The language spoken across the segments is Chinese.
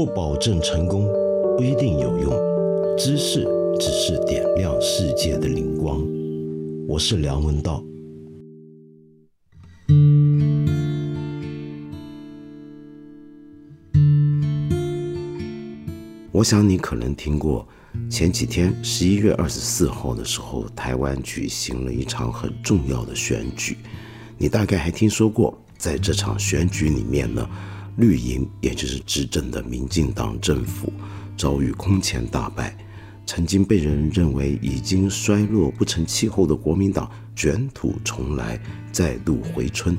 不保证成功，不一定有用。知识只是点亮世界的灵光。我是梁文道。我想你可能听过，前几天十一月二十四号的时候，台湾举行了一场很重要的选举。你大概还听说过，在这场选举里面呢，绿营也就是执政的民进党政府遭遇空前大败，曾经被人认为已经衰落不成气候的国民党卷土重来，再度回春。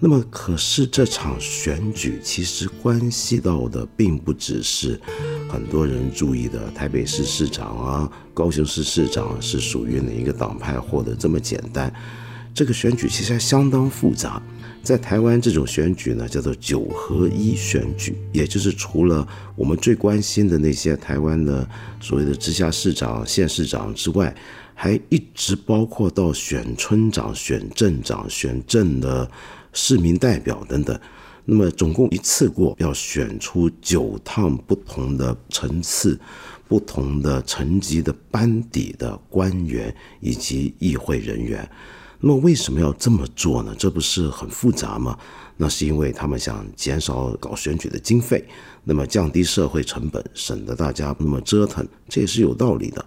那么，可是这场选举其实关系到的并不只是很多人注意的台北市市长啊、高雄市市长是属于哪一个党派获得这么简单。这个选举其实还相当复杂，在台湾这种选举呢，叫做九合一选举，也就是除了我们最关心的那些台湾的所谓的直辖市长、县市长之外，还一直包括到选村长、选镇长、选镇的市民代表等等。那么总共一次过要选出九趟不同的层次、不同的层级的班底的官员以及议会人员。那么为什么要这么做呢？这不是很复杂吗？那是因为他们想减少搞选举的经费，那么降低社会成本，省得大家那么折腾，这也是有道理的。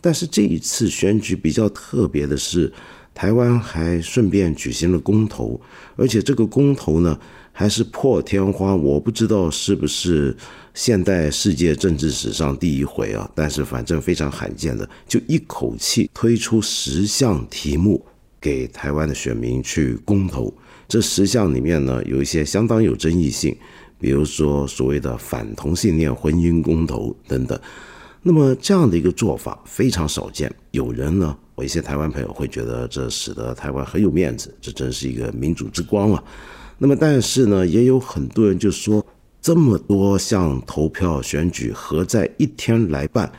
但是这一次选举比较特别的是，台湾还顺便举行了公投，而且这个公投呢还是破天荒，我不知道是不是现代世界政治史上第一回啊，但是反正非常罕见的，就一口气推出十项题目。给台湾的选民去公投，这十项里面呢，有一些相当有争议性，比如说所谓的反同性恋婚姻公投等等。那么这样的一个做法非常少见，有人呢，我一些台湾朋友会觉得这使得台湾很有面子，这真是一个民主之光啊。那么但是呢，也有很多人就说，这么多项投票选举合在一天来办。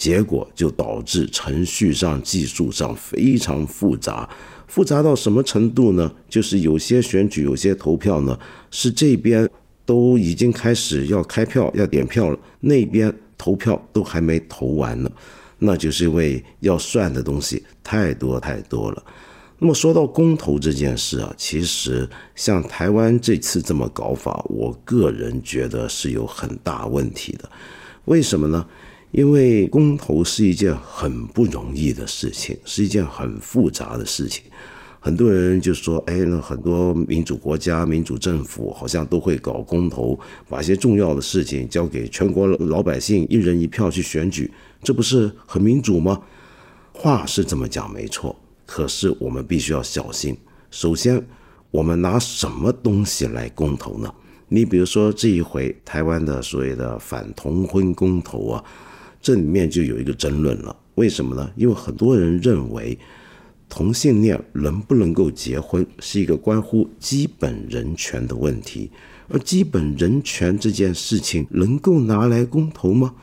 结果就导致程序上、技术上非常复杂，复杂到什么程度呢？就是有些选举、有些投票呢，是这边都已经开始要开票、要点票了，那边投票都还没投完呢，那就是因为要算的东西太多太多了。那么说到公投这件事啊，其实像台湾这次这么搞法，我个人觉得是有很大问题的。为什么呢？因为公投是一件很不容易的事情，是一件很复杂的事情。很多人就说：“哎，那很多民主国家、民主政府好像都会搞公投，把一些重要的事情交给全国老百姓一人一票去选举，这不是很民主吗？”话是这么讲没错，可是我们必须要小心。首先，我们拿什么东西来公投呢？你比如说这一回台湾的所谓的反同婚公投啊。这里面就有一个争论了，为什么呢？因为很多人认为同性恋能不能够结婚是一个关乎基本人权的问题，而基本人权这件事情能够拿来公投吗？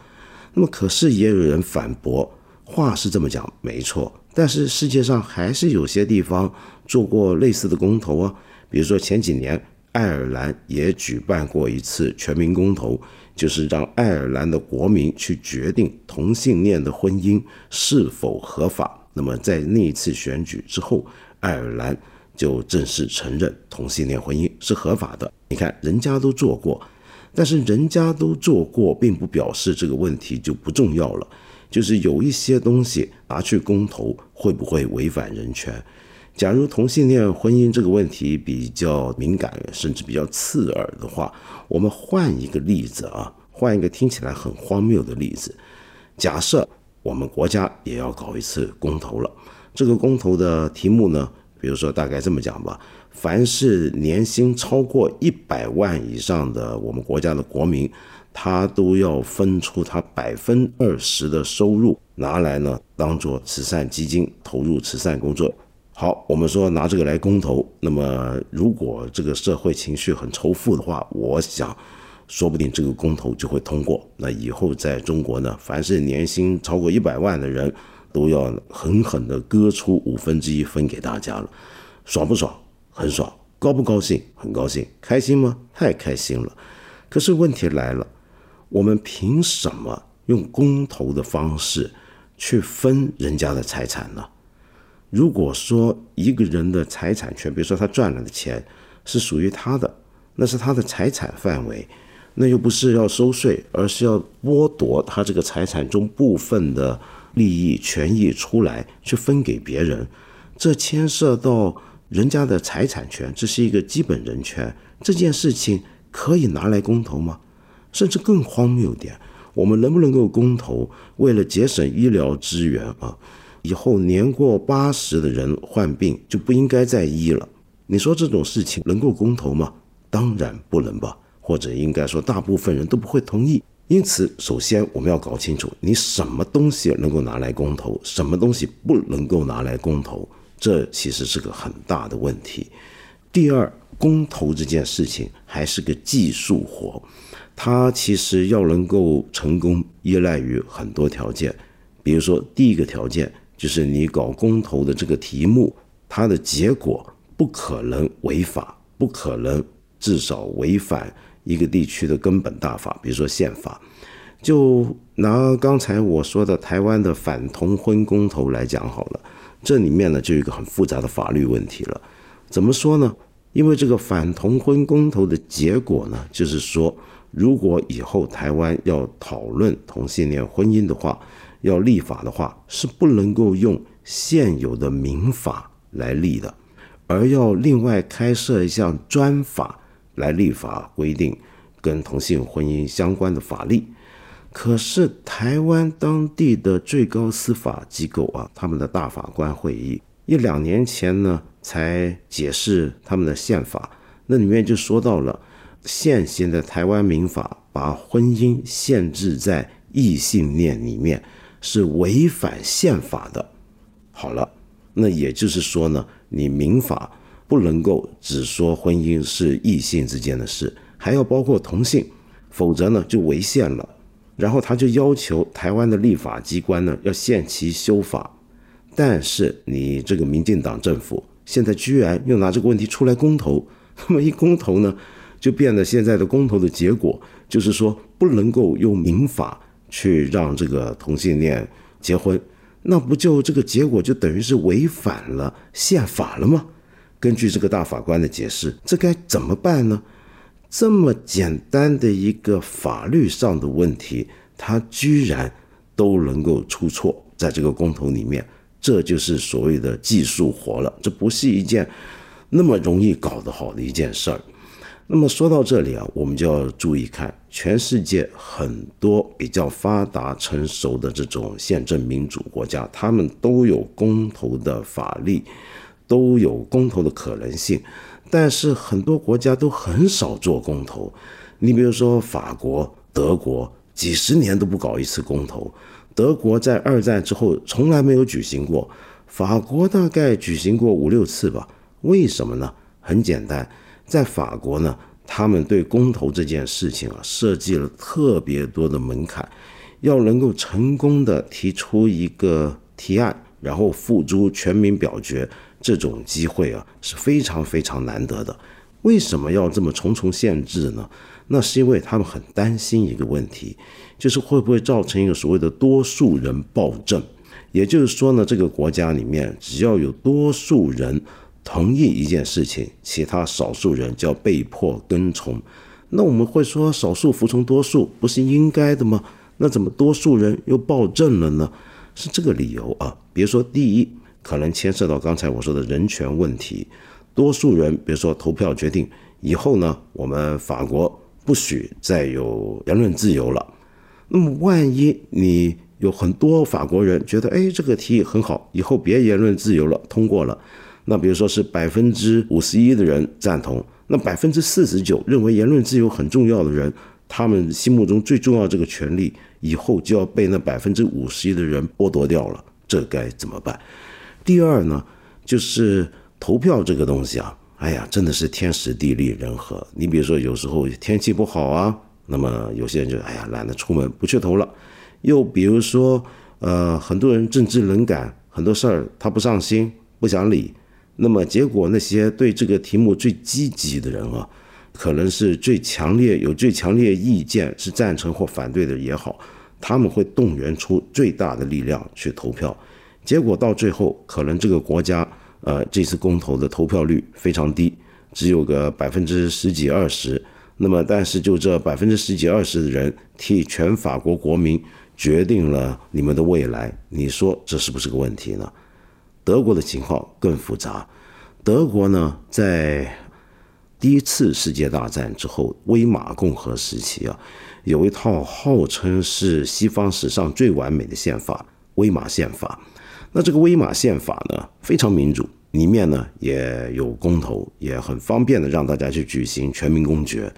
那么，可是也有人反驳，话是这么讲，没错，但是世界上还是有些地方做过类似的公投啊，比如说前几年爱尔兰也举办过一次全民公投。就是让爱尔兰的国民去决定同性恋的婚姻是否合法。那么在那一次选举之后，爱尔兰就正式承认同性恋婚姻是合法的。你看，人家都做过，但是人家都做过，并不表示这个问题就不重要了。就是有一些东西拿去公投，会不会违反人权？假如同性恋婚姻这个问题比较敏感，甚至比较刺耳的话，我们换一个例子啊，换一个听起来很荒谬的例子。假设我们国家也要搞一次公投了，这个公投的题目呢，比如说大概这么讲吧：凡是年薪超过一百万以上的我们国家的国民，他都要分出他百分二十的收入拿来呢，当做慈善基金投入慈善工作。好，我们说拿这个来公投，那么如果这个社会情绪很仇富的话，我想，说不定这个公投就会通过。那以后在中国呢，凡是年薪超过一百万的人，都要狠狠地割出五分之一分给大家了，爽不爽？很爽。高不高兴？很高兴。开心吗？太开心了。可是问题来了，我们凭什么用公投的方式去分人家的财产呢？如果说一个人的财产权，比如说他赚来的钱是属于他的，那是他的财产范围，那又不是要收税，而是要剥夺他这个财产中部分的利益权益出来去分给别人，这牵涉到人家的财产权，这是一个基本人权。这件事情可以拿来公投吗？甚至更荒谬点，我们能不能够公投？为了节省医疗资源啊，以后年过八十的人患病就不应该再医了。你说这种事情能够公投吗？当然不能吧，或者应该说大部分人都不会同意。因此，首先我们要搞清楚，你什么东西能够拿来公投，什么东西不能够拿来公投，这其实是个很大的问题。第二，公投这件事情还是个技术活。它其实要能够成功，依赖于很多条件。比如说，第一个条件就是你搞公投的这个题目，它的结果不可能违法，不可能至少违反一个地区的根本大法，比如说宪法。就拿刚才我说的台湾的反同婚公投来讲好了，这里面呢就有一个很复杂的法律问题了。怎么说呢？因为这个反同婚公投的结果呢，就是说。如果以后台湾要讨论同性恋婚姻的话，要立法的话，是不能够用现有的民法来立的，而要另外开设一项专法来立法规定跟同性婚姻相关的法律。可是台湾当地的最高司法机构啊，他们的大法官会议一两年前呢，才解释他们的宪法，那里面就说到了。现行的台湾民法把婚姻限制在异性恋里面是违反宪法的。好了，那也就是说呢，你民法不能够只说婚姻是异性之间的事，还要包括同性，否则呢就违宪了。然后他就要求台湾的立法机关呢要限期修法，但是你这个民进党政府现在居然又拿这个问题出来公投，那么一公投呢？就变得现在的公投的结果，就是说不能够用民法去让这个同性恋结婚，那不就这个结果就等于是违反了宪法了吗？根据这个大法官的解释，这该怎么办呢？这么简单的一个法律上的问题，他居然都能够出错，在这个公投里面，这就是所谓的技术活了，这不是一件那么容易搞得好的一件事儿。那么说到这里啊，我们就要注意看，全世界很多比较发达成熟的这种宪政民主国家，他们都有公投的法律，都有公投的可能性，但是很多国家都很少做公投。你比如说法国、德国，几十年都不搞一次公投。德国在二战之后从来没有举行过，法国大概举行过五六次吧。为什么呢？很简单。在法国呢，他们对公投这件事情啊，设计了特别多的门槛，要能够成功的提出一个提案，然后付诸全民表决，这种机会啊是非常非常难得的。为什么要这么重重限制呢？那是因为他们很担心一个问题，就是会不会造成一个所谓的多数人暴政，也就是说呢，这个国家里面只要有多数人。同意一件事情，其他少数人就要被迫跟从。那我们会说，少数服从多数不是应该的吗？那怎么多数人又暴政了呢？是这个理由啊。比如说，第一，可能牵涉到刚才我说的人权问题。多数人，比如说投票决定以后呢，我们法国不许再有言论自由了。那么，万一你有很多法国人觉得，哎，这个提议很好，以后别言论自由了，通过了。那比如说是百分之五十一的人赞同，那百分之四十九认为言论自由很重要的人，他们心目中最重要这个权利，以后就要被那百分之五十一的人剥夺掉了，这该怎么办？第二呢，就是投票这个东西啊，哎呀，真的是天时地利人和。你比如说有时候天气不好啊，那么有些人就哎呀懒得出门不去投了。又比如说，呃，很多人政治冷感，很多事儿他不上心，不想理。那么结果，那些对这个题目最积极的人啊，可能是最强烈、有最强烈意见是赞成或反对的也好，他们会动员出最大的力量去投票。结果到最后，可能这个国家，呃，这次公投的投票率非常低，只有个百分之十几二十。那么，但是就这百分之十几二十的人替全法国国民决定了你们的未来，你说这是不是个问题呢？德国的情况更复杂。德国呢，在第一次世界大战之后，威玛共和时期啊，有一套号称是西方史上最完美的宪法——威玛宪法。那这个威玛宪法呢，非常民主。里面呢也有公投，也很方便的让大家去举行全民公决。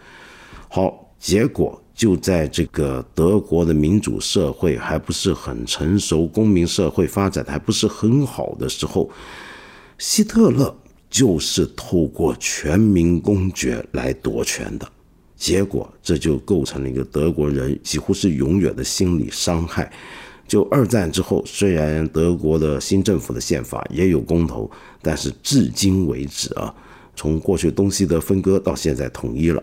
好，结果就在这个德国的民主社会还不是很成熟，公民社会发展还不是很好的时候，希特勒就是透过全民公决来夺权的。结果这就构成了一个德国人几乎是永远的心理伤害。就二战之后，虽然德国的新政府的宪法也有公投，但是至今为止啊，从过去东西德分割到现在统一了，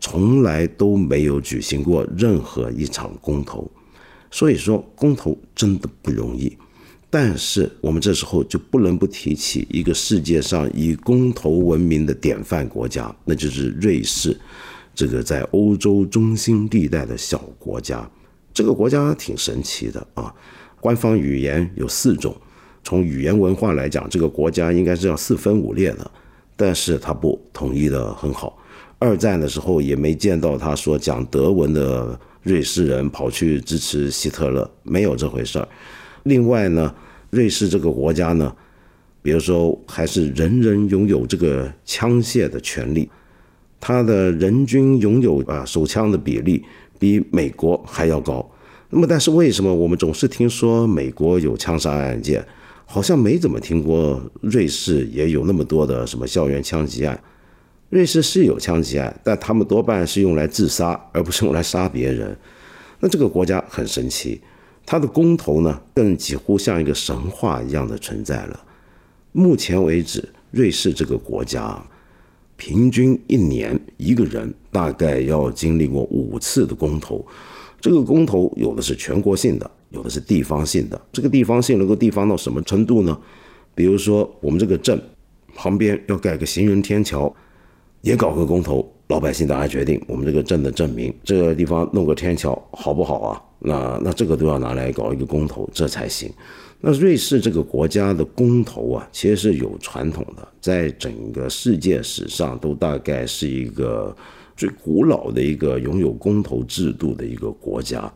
从来都没有举行过任何一场公投。所以说，公投真的不容易。但是我们这时候就不能不提起一个世界上以公投闻名的典范国家，那就是瑞士，这个在欧洲中心地带的小国家。这个国家挺神奇的啊，官方语言有四种，从语言文化来讲，这个国家应该是要四分五裂的，但是它不统一的很好。二战的时候也没见到他说讲德文的瑞士人跑去支持希特勒，没有这回事儿。另外呢，瑞士这个国家呢，比如说还是人人拥有这个枪械的权利，他的人均拥有啊手枪的比例。比美国还要高，那么但是为什么我们总是听说美国有枪杀案件，好像没怎么听过瑞士也有那么多的什么校园枪击案？瑞士是有枪击案，但他们多半是用来自杀，而不是用来杀别人。那这个国家很神奇，它的公投呢，更几乎像一个神话一样的存在了。目前为止，瑞士这个国家。平均一年一个人大概要经历过五次的公投，这个公投有的是全国性的，有的是地方性的。这个地方性能够地方到什么程度呢？比如说我们这个镇旁边要盖个行人天桥，也搞个公投，老百姓大家决定我们这个镇的镇民这个地方弄个天桥好不好啊？那那这个都要拿来搞一个公投，这才行。那瑞士这个国家的公投啊，其实是有传统的，在整个世界史上都大概是一个最古老的一个拥有公投制度的一个国家。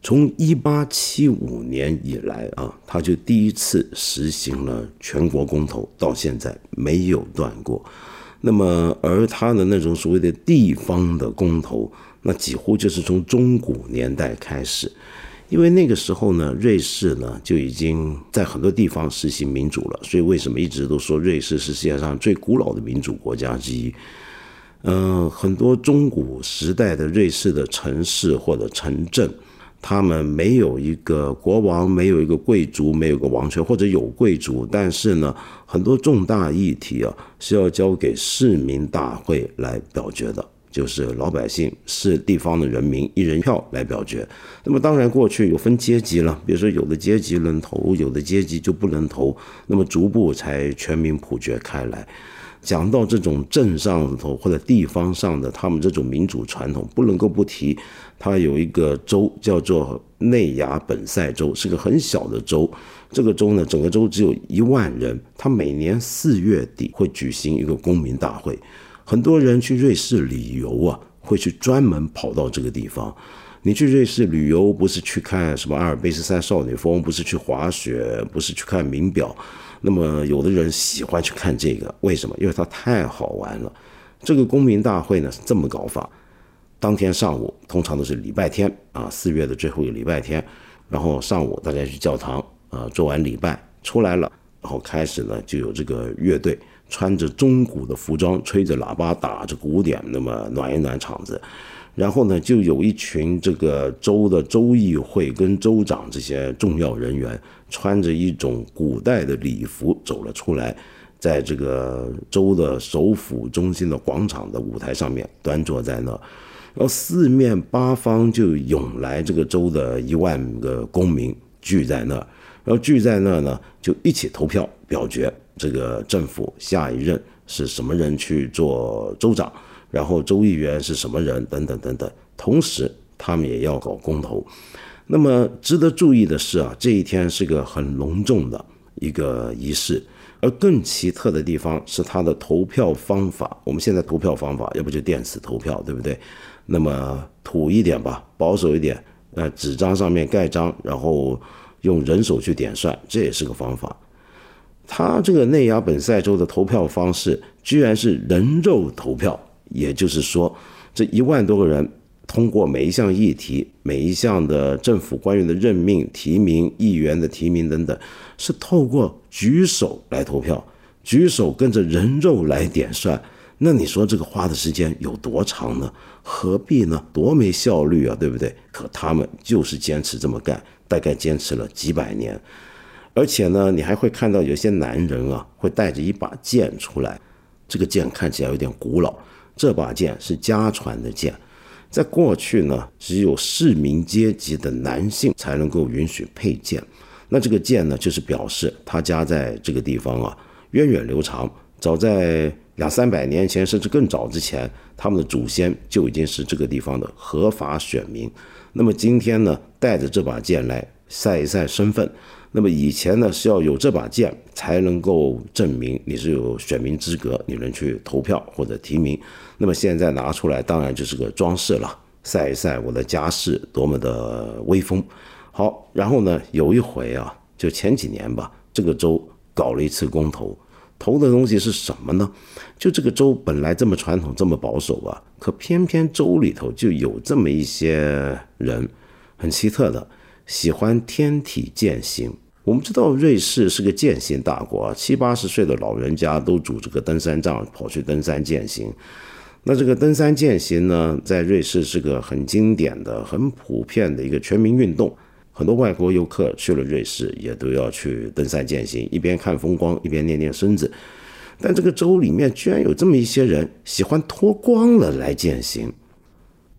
从一八七五年以来啊，他就第一次实行了全国公投，到现在没有断过。那么，而他的那种所谓的地方的公投，那几乎就是从中古年代开始。因为那个时候呢，瑞士呢就已经在很多地方实行民主了，所以为什么一直都说瑞士是世界上最古老的民主国家之一？嗯，很多中古时代的瑞士的城市或者城镇，他们没有一个国王，没有一个贵族，没有个王权，或者有贵族，但是呢，很多重大议题啊是要交给市民大会来表决的。就是老百姓是地方的人民一人票来表决，那么当然过去有分阶级了，比如说有的阶级能投，有的阶级就不能投，那么逐步才全民普决开来。讲到这种镇上头或者地方上的他们这种民主传统，不能够不提，它有一个州叫做内亚本塞州，是个很小的州。这个州呢，整个州只有一万人，它每年四月底会举行一个公民大会。很多人去瑞士旅游啊，会去专门跑到这个地方。你去瑞士旅游，不是去看什么阿尔卑斯山少女峰，不是去滑雪，不是去看名表。那么，有的人喜欢去看这个，为什么？因为它太好玩了。这个公民大会呢是这么搞法：当天上午，通常都是礼拜天啊，四月的最后一个礼拜天，然后上午大家去教堂啊，做完礼拜出来了，然后开始呢就有这个乐队。穿着中古的服装，吹着喇叭，打着鼓点，那么暖一暖场子。然后呢，就有一群这个州的州议会跟州长这些重要人员，穿着一种古代的礼服走了出来，在这个州的首府中心的广场的舞台上面端坐在那。儿，然后四面八方就涌来这个州的一万个公民聚在那儿，然后聚在那儿呢就一起投票表决这个政府下一任是什么人去做州长，然后州议员是什么人等等等等，同时他们也要搞公投。那么值得注意的是啊，这一天是个很隆重的一个仪式。而更奇特的地方是它的投票方法。我们现在投票方法，要不就电子投票，对不对？那么土一点吧，保守一点，呃，纸张上面盖章，然后用人手去点算，这也是个方法。他这个内亚本塞州的投票方式，居然是人肉投票，也就是说，这一万多个人。通过每一项议题、每一项的政府官员的任命、提名、议员的提名等等，是透过举手来投票，举手跟着人肉来点算。那你说这个花的时间有多长呢？何必呢？多没效率啊，对不对？可他们就是坚持这么干，大概坚持了几百年。而且呢，你还会看到有些男人啊，会带着一把剑出来，这个剑看起来有点古老，这把剑是家传的剑。在过去呢，只有市民阶级的男性才能够允许佩剑。那这个剑呢，就是表示他家在这个地方啊，源远流长。早在两三百年前，甚至更早之前，他们的祖先就已经是这个地方的合法选民。那么今天呢，带着这把剑来晒一晒身份。那么以前呢，是要有这把剑才能够证明你是有选民资格，你能去投票或者提名。那么现在拿出来，当然就是个装饰了，晒一晒我的家世多么的威风。好，然后呢，有一回啊，就前几年吧，这个州搞了一次公投，投的东西是什么呢？就这个州本来这么传统，这么保守啊，可偏偏州里头就有这么一些人，很奇特的。喜欢天体践行。我们知道瑞士是个践行大国，七八十岁的老人家都拄着个登山杖跑去登山践行。那这个登山践行呢，在瑞士是个很经典的、很普遍的一个全民运动。很多外国游客去了瑞士，也都要去登山践行，一边看风光，一边练练身子。但这个州里面居然有这么一些人，喜欢脱光了来践行。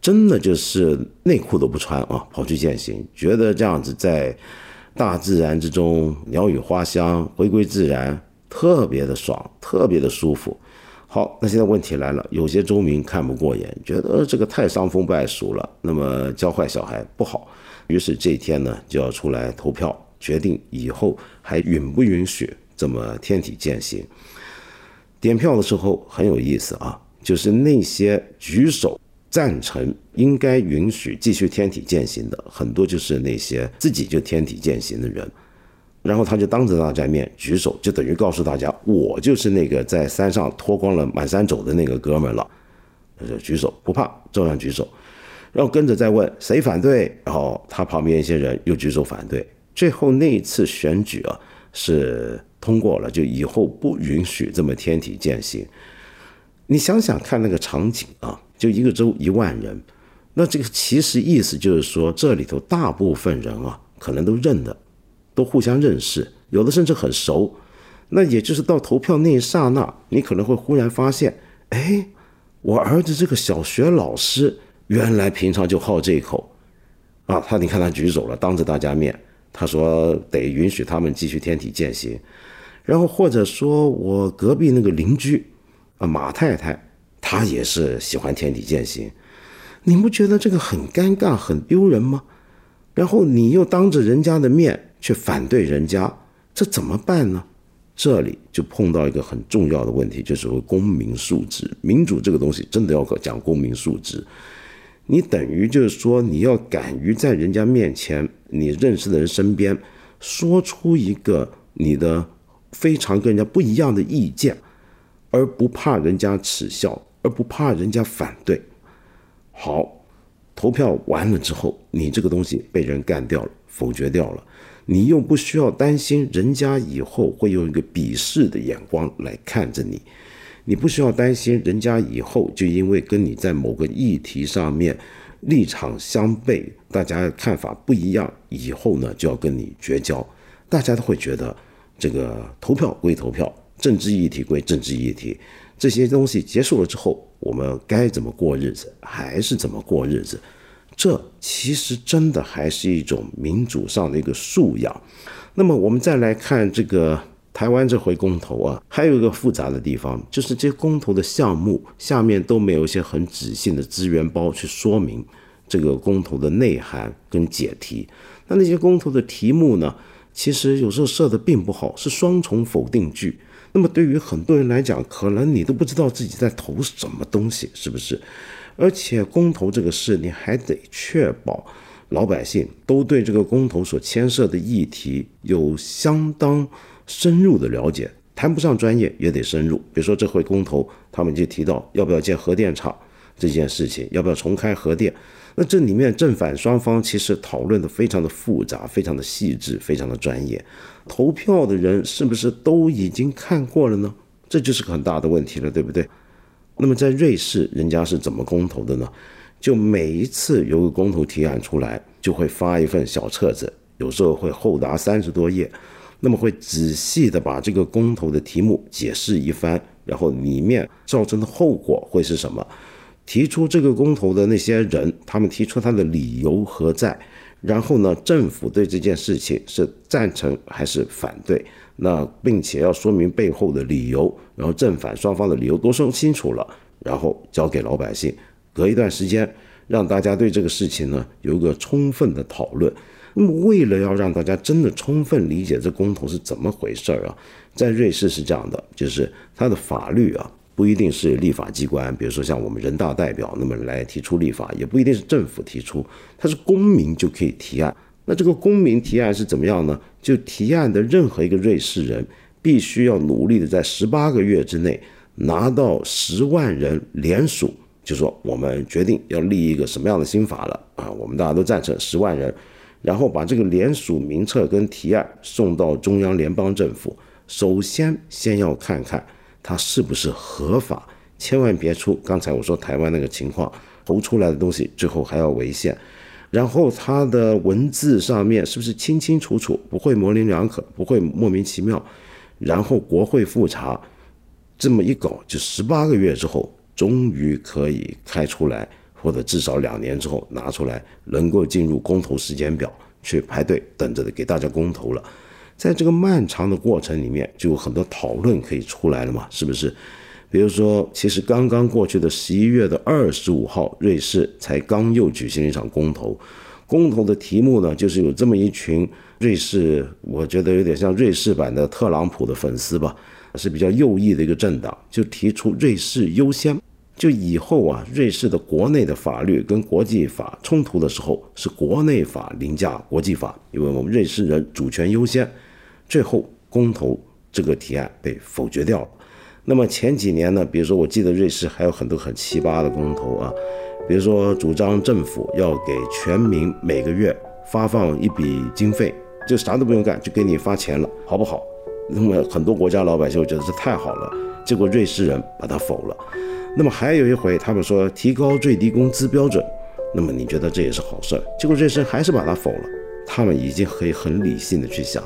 真的就是内裤都不穿啊，跑去践行，觉得这样子在大自然之中，鸟语花香，回归自然，特别的爽，特别的舒服。好，那现在问题来了，有些州民看不过眼，觉得这个太伤风败俗了，那么教坏小孩不好，于是这一天呢就要出来投票，决定以后还允不允许这么天体践行。点票的时候很有意思啊，就是那些举手。赞成应该允许继续天体践行的很多就是那些自己就天体践行的人，然后他就当着大家面举手，就等于告诉大家我就是那个在山上脱光了满山走的那个哥们了，他就举手不怕，照样举手，然后跟着再问谁反对，然后他旁边一些人又举手反对，最后那一次选举啊是通过了，就以后不允许这么天体践行。你想想看那个场景啊。就一个州一万人，那这个其实意思就是说，这里头大部分人啊，可能都认得，都互相认识，有的甚至很熟。那也就是到投票那一刹那，你可能会忽然发现，哎，我儿子这个小学老师原来平常就好这一口啊。他你看他举手了，当着大家面，他说得允许他们继续天体践行。然后或者说我隔壁那个邻居啊，马太太。她也是喜欢天体践行，你不觉得这个很尴尬、很丢人吗？然后你又当着人家的面去反对人家，这怎么办呢？这里就碰到一个很重要的问题，就是公民素质。民主这个东西真的要讲公民素质。你等于就是说，你要敢于在人家面前、你认识的人身边，说出一个你的非常跟人家不一样的意见，而不怕人家耻笑。而不怕人家反对，好，投票完了之后，你这个东西被人干掉了，否决掉了，你又不需要担心人家以后会用一个鄙视的眼光来看着你，你不需要担心人家以后就因为跟你在某个议题上面立场相悖，大家看法不一样，以后呢就要跟你绝交，大家都会觉得这个投票归投票。政治议题归政治议题，这些东西结束了之后，我们该怎么过日子，还是怎么过日子？这其实真的还是一种民主上的一个素养。那么我们再来看这个台湾这回公投啊，还有一个复杂的地方，就是这些公投的项目下面都没有一些很仔细的资源包去说明这个公投的内涵跟解题。那那些公投的题目呢？其实有时候设的并不好，是双重否定句。那么对于很多人来讲，可能你都不知道自己在投什么东西，是不是？而且公投这个事，你还得确保老百姓都对这个公投所牵涉的议题有相当深入的了解，谈不上专业也得深入。比如说这回公投，他们就提到要不要建核电厂这件事情，要不要重开核电。那这里面正反双方其实讨论的非常的复杂，非常的细致，非常的专业。投票的人是不是都已经看过了呢？这就是个很大的问题了，对不对？那么在瑞士，人家是怎么公投的呢？就每一次有个公投提案出来，就会发一份小册子，有时候会厚达三十多页，那么会仔细的把这个公投的题目解释一番，然后里面造成的后果会是什么？提出这个公投的那些人，他们提出他的理由何在？然后呢，政府对这件事情是赞成还是反对？那并且要说明背后的理由，然后正反双方的理由都说清楚了，然后交给老百姓，隔一段时间让大家对这个事情呢有一个充分的讨论。那么，为了要让大家真的充分理解这公投是怎么回事儿啊，在瑞士是这样的，就是它的法律啊。不一定是立法机关，比如说像我们人大代表那么来提出立法，也不一定是政府提出，它是公民就可以提案。那这个公民提案是怎么样呢？就提案的任何一个瑞士人，必须要努力的在十八个月之内拿到十万人联署，就说我们决定要立一个什么样的新法了啊，我们大家都赞成十万人，然后把这个联署名册跟提案送到中央联邦政府，首先先要看看。它是不是合法？千万别出刚才我说台湾那个情况，投出来的东西最后还要违宪。然后它的文字上面是不是清清楚楚，不会模棱两可，不会莫名其妙。然后国会复查，这么一搞，就十八个月之后，终于可以开出来，或者至少两年之后拿出来，能够进入公投时间表去排队等着的给大家公投了。在这个漫长的过程里面，就有很多讨论可以出来了嘛，是不是？比如说，其实刚刚过去的十一月的二十五号，瑞士才刚又举行了一场公投。公投的题目呢，就是有这么一群瑞士，我觉得有点像瑞士版的特朗普的粉丝吧，是比较右翼的一个政党，就提出瑞士优先，就以后啊，瑞士的国内的法律跟国际法冲突的时候，是国内法凌驾国际法，因为我们瑞士人主权优先。最后公投这个提案被否决掉了。那么前几年呢，比如说我记得瑞士还有很多很奇葩的公投啊，比如说主张政府要给全民每个月发放一笔经费，就啥都不用干，就给你发钱了，好不好？那么很多国家老百姓觉得这太好了，结果瑞士人把它否了。那么还有一回，他们说提高最低工资标准，那么你觉得这也是好事儿，结果瑞士还是把它否了。他们已经可以很理性的去想。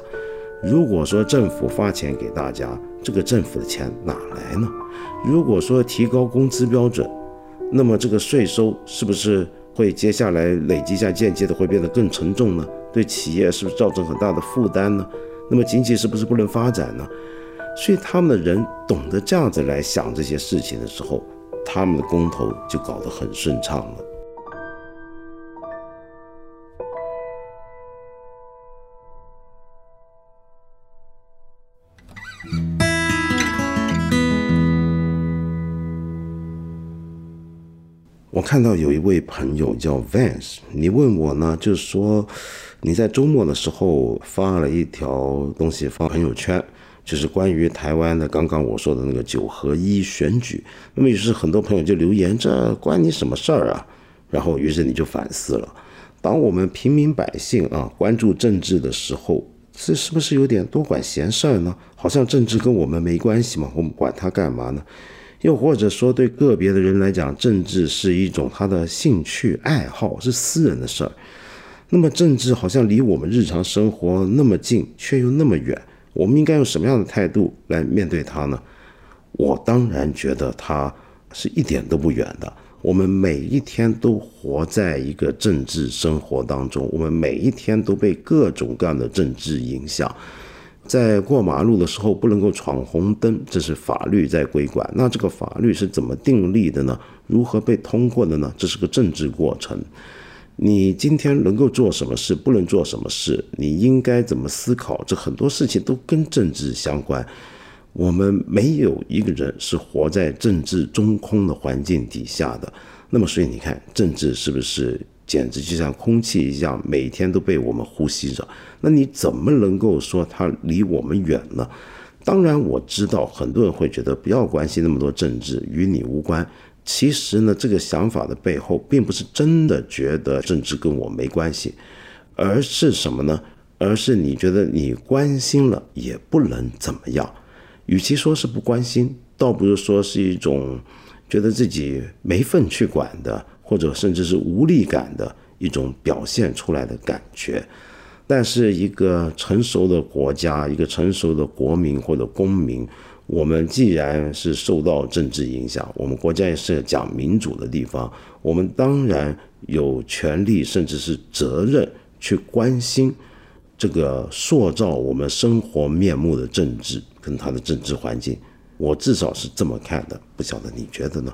如果说政府发钱给大家，这个政府的钱哪来呢？如果说提高工资标准，那么这个税收是不是会接下来累积下间接的会变得更沉重呢？对企业是不是造成很大的负担呢？那么经济是不是不能发展呢？所以他们的人懂得这样子来想这些事情的时候，他们的公投就搞得很顺畅了。看到有一位朋友叫 Vance，你问我呢，就是说你在周末的时候发了一条东西发朋友圈，就是关于台湾的刚刚我说的那个九合一选举。那么于是很多朋友就留言，这关你什么事儿啊？然后于是你就反思了，当我们平民百姓啊关注政治的时候，这是不是有点多管闲事儿呢？好像政治跟我们没关系嘛，我们管它干嘛呢？又或者说，对个别的人来讲，政治是一种他的兴趣爱好，是私人的事儿。那么，政治好像离我们日常生活那么近，却又那么远。我们应该用什么样的态度来面对它呢？我当然觉得它是一点都不远的。我们每一天都活在一个政治生活当中，我们每一天都被各种各样的政治影响。在过马路的时候不能够闯红灯，这是法律在规管。那这个法律是怎么订立的呢？如何被通过的呢？这是个政治过程。你今天能够做什么事，不能做什么事，你应该怎么思考？这很多事情都跟政治相关。我们没有一个人是活在政治中空的环境底下的。那么，所以你看，政治是不是简直就像空气一样，每天都被我们呼吸着？那你怎么能够说它离我们远呢？当然，我知道很多人会觉得不要关心那么多政治，与你无关。其实呢，这个想法的背后，并不是真的觉得政治跟我没关系，而是什么呢？而是你觉得你关心了也不能怎么样。与其说是不关心，倒不如说是一种觉得自己没份去管的，或者甚至是无力感的一种表现出来的感觉。但是一个成熟的国家，一个成熟的国民或者公民，我们既然是受到政治影响，我们国家也是讲民主的地方，我们当然有权利甚至是责任去关心这个塑造我们生活面目的政治。跟他的政治环境，我至少是这么看的，不晓得你觉得呢？